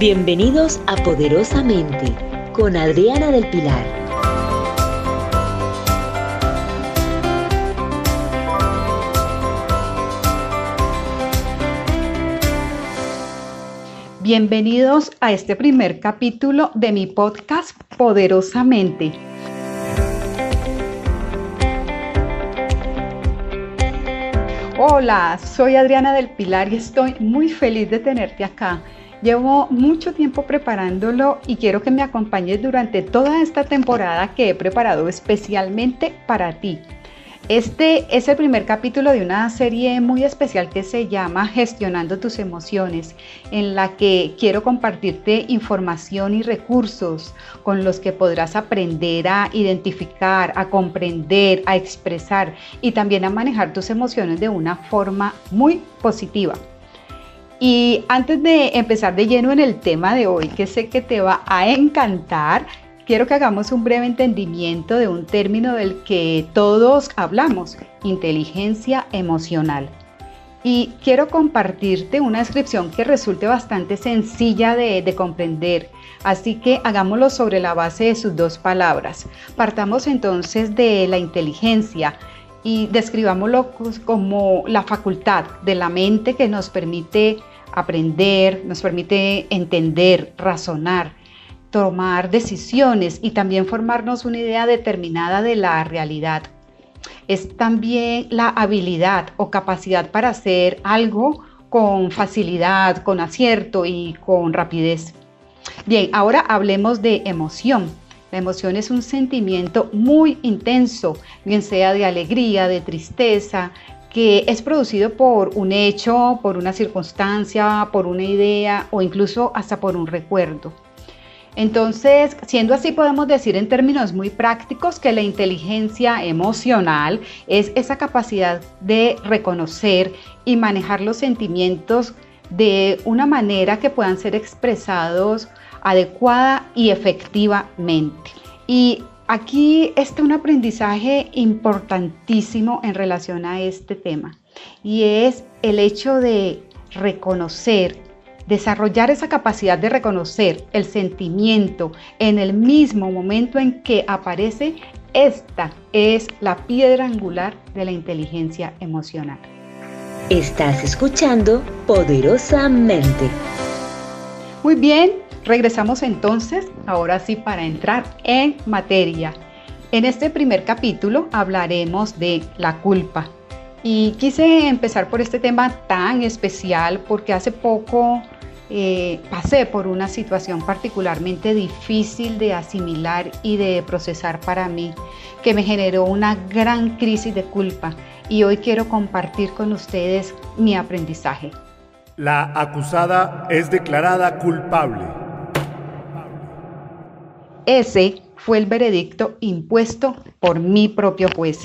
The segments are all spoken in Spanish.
Bienvenidos a Poderosamente con Adriana del Pilar. Bienvenidos a este primer capítulo de mi podcast Poderosamente. Hola, soy Adriana del Pilar y estoy muy feliz de tenerte acá. Llevo mucho tiempo preparándolo y quiero que me acompañes durante toda esta temporada que he preparado especialmente para ti. Este es el primer capítulo de una serie muy especial que se llama Gestionando tus emociones, en la que quiero compartirte información y recursos con los que podrás aprender a identificar, a comprender, a expresar y también a manejar tus emociones de una forma muy positiva. Y antes de empezar de lleno en el tema de hoy, que sé que te va a encantar, quiero que hagamos un breve entendimiento de un término del que todos hablamos, inteligencia emocional. Y quiero compartirte una descripción que resulte bastante sencilla de, de, comprender, así que hagámoslo sobre la base de sus dos palabras. Partamos entonces de la inteligencia y describámoslo como la facultad de la mente que nos permite aprender, nos permite entender, razonar, tomar decisiones y también formarnos una idea determinada de la realidad. Es también la habilidad o capacidad para hacer algo con facilidad, con acierto y con rapidez. Bien, ahora hablemos de emoción. La emoción es un sentimiento muy intenso, bien sea de alegría, de tristeza, que es producido por un hecho, por una circunstancia, por una idea o incluso hasta por un recuerdo. Entonces, siendo así, podemos decir en términos muy prácticos que la inteligencia emocional es esa capacidad de reconocer y manejar los sentimientos de una manera que puedan ser expresados adecuada y efectivamente. Y aquí está un aprendizaje importantísimo en relación a este tema y es el hecho de reconocer desarrollar esa capacidad de reconocer el sentimiento en el mismo momento en que aparece, esta es la piedra angular de la inteligencia emocional. Estás escuchando poderosamente. Muy bien, regresamos entonces, ahora sí, para entrar en materia. En este primer capítulo hablaremos de la culpa. Y quise empezar por este tema tan especial porque hace poco eh, pasé por una situación particularmente difícil de asimilar y de procesar para mí, que me generó una gran crisis de culpa y hoy quiero compartir con ustedes mi aprendizaje. La acusada es declarada culpable. Ese fue el veredicto impuesto por mi propio juez.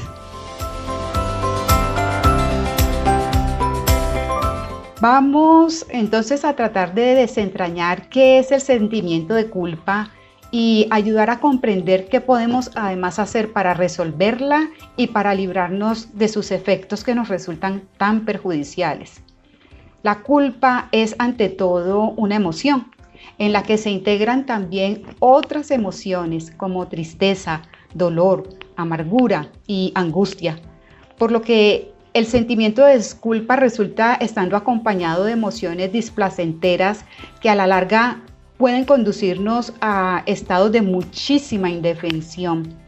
Vamos entonces a tratar de desentrañar qué es el sentimiento de culpa y ayudar a comprender qué podemos además hacer para resolverla y para librarnos de sus efectos que nos resultan tan perjudiciales. La culpa es ante todo una emoción en la que se integran también otras emociones como tristeza, dolor, amargura y angustia, por lo que el sentimiento de disculpa resulta estando acompañado de emociones displacenteras que a la larga pueden conducirnos a estados de muchísima indefensión.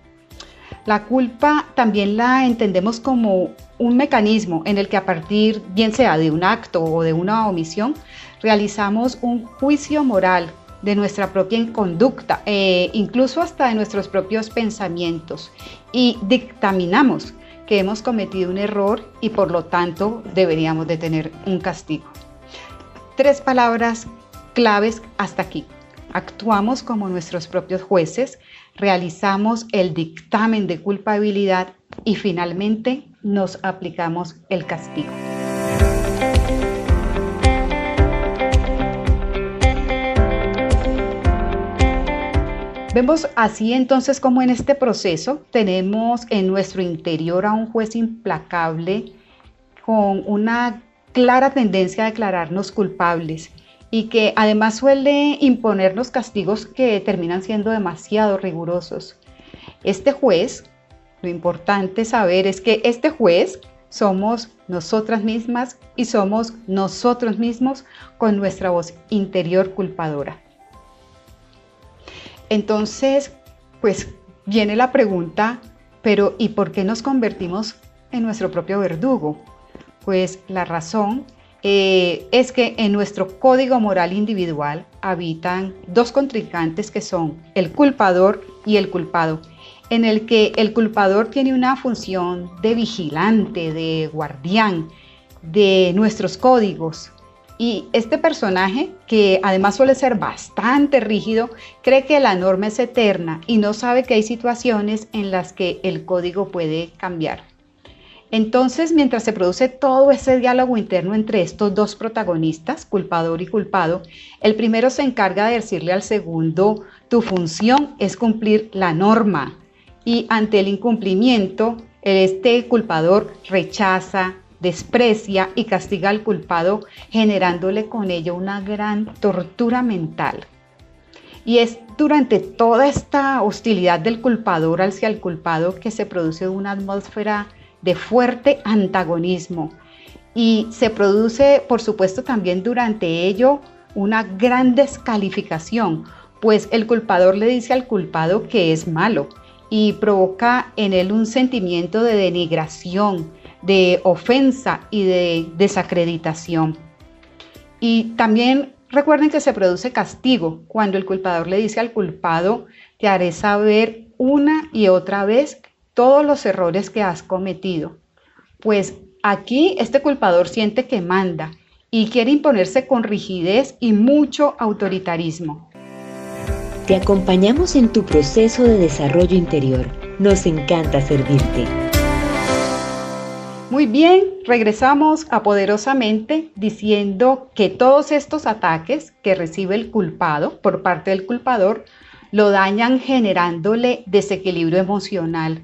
La culpa también la entendemos como un mecanismo en el que a partir, bien sea de un acto o de una omisión, realizamos un juicio moral de nuestra propia conducta, e incluso hasta de nuestros propios pensamientos, y dictaminamos que hemos cometido un error y por lo tanto deberíamos de tener un castigo. Tres palabras claves hasta aquí. Actuamos como nuestros propios jueces, realizamos el dictamen de culpabilidad y finalmente nos aplicamos el castigo. Vemos así entonces como en este proceso tenemos en nuestro interior a un juez implacable con una clara tendencia a declararnos culpables y que además suele imponernos castigos que terminan siendo demasiado rigurosos. Este juez, lo importante saber es que este juez somos nosotras mismas y somos nosotros mismos con nuestra voz interior culpadora. Entonces, pues viene la pregunta, pero ¿y por qué nos convertimos en nuestro propio verdugo? Pues la razón eh, es que en nuestro código moral individual habitan dos contrincantes que son el culpador y el culpado, en el que el culpador tiene una función de vigilante, de guardián de nuestros códigos. Y este personaje, que además suele ser bastante rígido, cree que la norma es eterna y no sabe que hay situaciones en las que el código puede cambiar. Entonces, mientras se produce todo ese diálogo interno entre estos dos protagonistas, culpador y culpado, el primero se encarga de decirle al segundo, tu función es cumplir la norma. Y ante el incumplimiento, este culpador rechaza, desprecia y castiga al culpado, generándole con ello una gran tortura mental. Y es durante toda esta hostilidad del culpador hacia el culpado que se produce una atmósfera de fuerte antagonismo. Y se produce, por supuesto, también durante ello una gran descalificación, pues el culpador le dice al culpado que es malo y provoca en él un sentimiento de denigración, de ofensa y de desacreditación. Y también recuerden que se produce castigo cuando el culpador le dice al culpado, te haré saber una y otra vez todos los errores que has cometido. Pues aquí este culpador siente que manda y quiere imponerse con rigidez y mucho autoritarismo. Te acompañamos en tu proceso de desarrollo interior. Nos encanta servirte. Muy bien, regresamos a poderosamente diciendo que todos estos ataques que recibe el culpado por parte del culpador lo dañan generándole desequilibrio emocional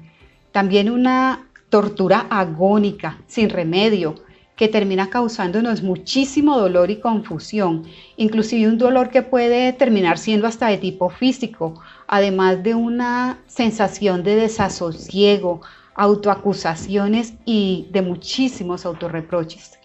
también una tortura agónica, sin remedio, que termina causándonos muchísimo dolor y confusión, inclusive un dolor que puede terminar siendo hasta de tipo físico, además de una sensación de desasosiego, autoacusaciones y de muchísimos autorreproches.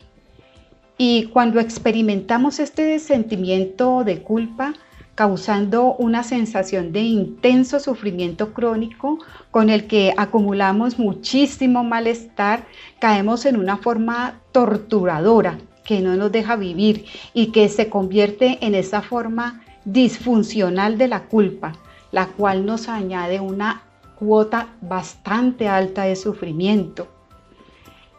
Y cuando experimentamos este sentimiento de culpa, causando una sensación de intenso sufrimiento crónico con el que acumulamos muchísimo malestar, caemos en una forma torturadora que no nos deja vivir y que se convierte en esa forma disfuncional de la culpa, la cual nos añade una cuota bastante alta de sufrimiento.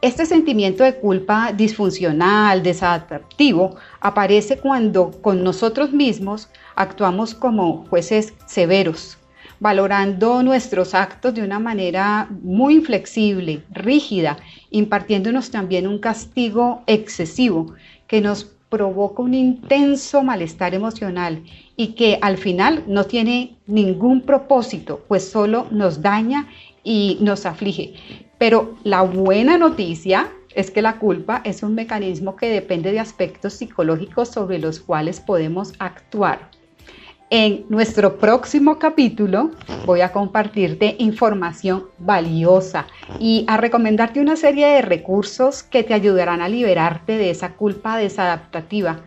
Este sentimiento de culpa disfuncional, desadaptativo, aparece cuando con nosotros mismos actuamos como jueces severos, valorando nuestros actos de una manera muy inflexible, rígida, impartiéndonos también un castigo excesivo que nos provoca un intenso malestar emocional y que al final no tiene ningún propósito, pues solo nos daña y nos aflige. Pero la buena noticia es que la culpa es un mecanismo que depende de aspectos psicológicos sobre los cuales podemos actuar. En nuestro próximo capítulo voy a compartirte información valiosa y a recomendarte una serie de recursos que te ayudarán a liberarte de esa culpa desadaptativa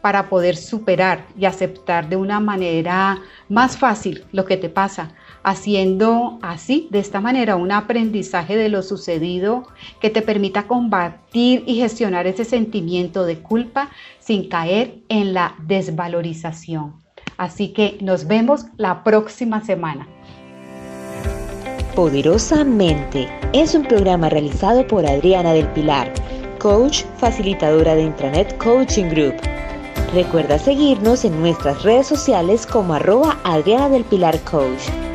para poder superar y aceptar de una manera más fácil lo que te pasa, haciendo así, de esta manera, un aprendizaje de lo sucedido que te permita combatir y gestionar ese sentimiento de culpa sin caer en la desvalorización. Así que nos vemos la próxima semana. Poderosamente es un programa realizado por Adriana del Pilar, coach facilitadora de Intranet Coaching Group. Recuerda seguirnos en nuestras redes sociales como arroba Adriana del Pilar Coach.